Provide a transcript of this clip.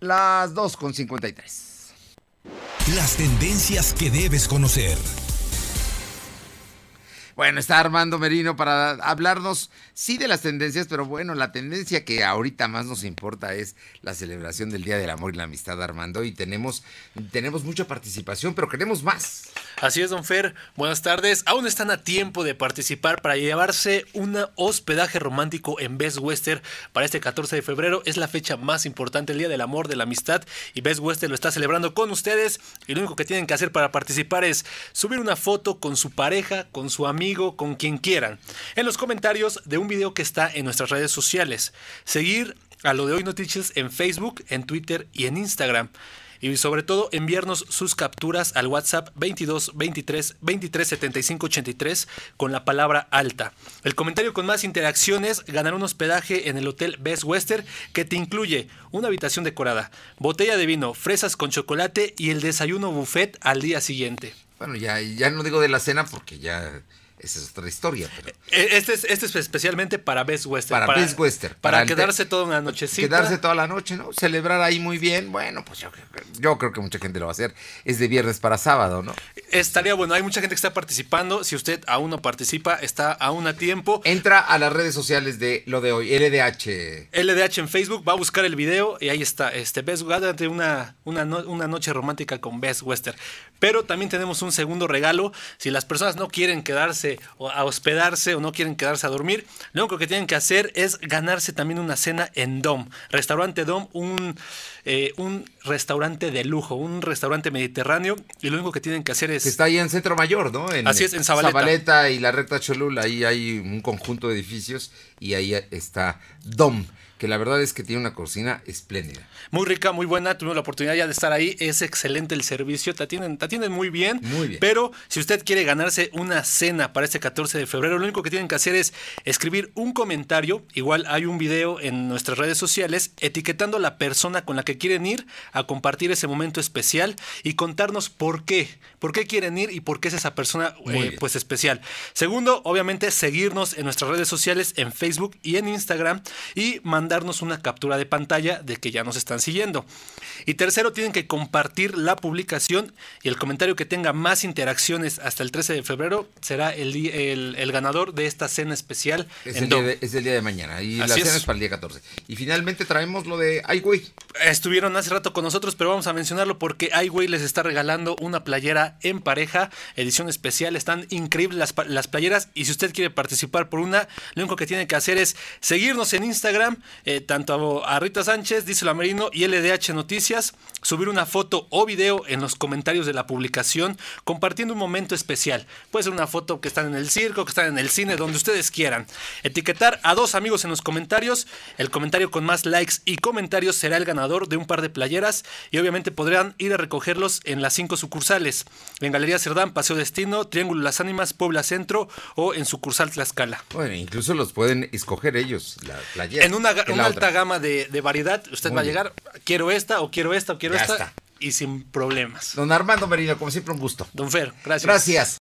las 2.53. Las tendencias que debes conocer. Bueno, está Armando Merino para hablarnos, sí, de las tendencias, pero bueno, la tendencia que ahorita más nos importa es la celebración del Día del Amor y la Amistad, Armando, y tenemos, tenemos mucha participación, pero queremos más. Así es, don Fer. Buenas tardes. Aún están a tiempo de participar para llevarse un hospedaje romántico en Best Western para este 14 de febrero. Es la fecha más importante, el Día del Amor, de la Amistad, y Best Western lo está celebrando con ustedes. Y lo único que tienen que hacer para participar es subir una foto con su pareja, con su amigo, con quien quieran, en los comentarios de un video que está en nuestras redes sociales. Seguir a lo de hoy noticias en Facebook, en Twitter y en Instagram. Y sobre todo enviarnos sus capturas al WhatsApp 22 23 23 75 83 con la palabra alta. El comentario con más interacciones ganará un hospedaje en el Hotel Best Western que te incluye una habitación decorada, botella de vino, fresas con chocolate y el desayuno buffet al día siguiente. Bueno, ya, ya no digo de la cena porque ya esa es otra historia. Pero... Eh, este, es, este es especialmente para Best Western. Para, Best Western. Para, quedarse toda una nochecita. Quedarse toda la noche, ¿no? Celebrar ahí muy bien. Bueno, pues yo, yo creo que mucha gente lo va a hacer. Es de viernes para sábado, ¿no? Estaría bueno. Hay mucha gente que está participando. Si usted aún no participa, está aún a tiempo. Entra a las redes sociales de lo de hoy, LDH. LDH en Facebook, va a buscar el video y ahí está. Este Best Western, una, una, una noche romántica con Best Western. Pero también tenemos un segundo regalo. Si las personas no quieren quedarse a hospedarse o no quieren quedarse a dormir, lo único que tienen que hacer es ganarse también una cena en Dom. Restaurante Dom, un, eh, un restaurante de lujo, un restaurante mediterráneo. Y lo único que tienen que hacer es. está ahí en Centro Mayor, ¿no? En, Así es, en Zabaleta. Zabaleta y la recta Cholula, ahí hay un conjunto de edificios y ahí está Dom que la verdad es que tiene una cocina espléndida. Muy rica, muy buena, tuvimos la oportunidad ya de estar ahí, es excelente el servicio, te atienden, te atienden muy bien. Muy bien. Pero si usted quiere ganarse una cena para este 14 de febrero, lo único que tienen que hacer es escribir un comentario, igual hay un video en nuestras redes sociales, etiquetando a la persona con la que quieren ir a compartir ese momento especial y contarnos por qué, por qué quieren ir y por qué es esa persona eh, pues especial. Segundo, obviamente seguirnos en nuestras redes sociales, en Facebook y en Instagram y mandar darnos una captura de pantalla de que ya nos están siguiendo. Y tercero, tienen que compartir la publicación y el comentario que tenga más interacciones hasta el 13 de febrero será el, el, ganador de esta cena especial. Es, el día, de, es el día de mañana y la cena es. para el día 14. Y finalmente traemos lo de iWay. Estuvieron hace rato con nosotros, pero vamos a mencionarlo porque iWay les está regalando una playera en pareja, edición especial. Están increíbles las, las playeras y si usted quiere participar por una, lo único que tiene que hacer es seguirnos en Instagram eh, tanto a Rita Sánchez, Díselo Merino y LDH Noticias, subir una foto o video en los comentarios de la publicación compartiendo un momento especial. Puede ser una foto que están en el circo, que están en el cine, donde ustedes quieran. Etiquetar a dos amigos en los comentarios. El comentario con más likes y comentarios será el ganador de un par de playeras y obviamente podrán ir a recogerlos en las cinco sucursales. En Galería Cerdán, Paseo Destino, Triángulo Las Ánimas, Puebla Centro o en sucursal Tlaxcala. Bueno, incluso los pueden escoger ellos, la playera. En una una alta gama de, variedad. Usted va a llegar, quiero esta, o quiero esta, o quiero esta. Y sin problemas. Don Armando Merino, como siempre, un gusto. Don Fer, gracias. Gracias.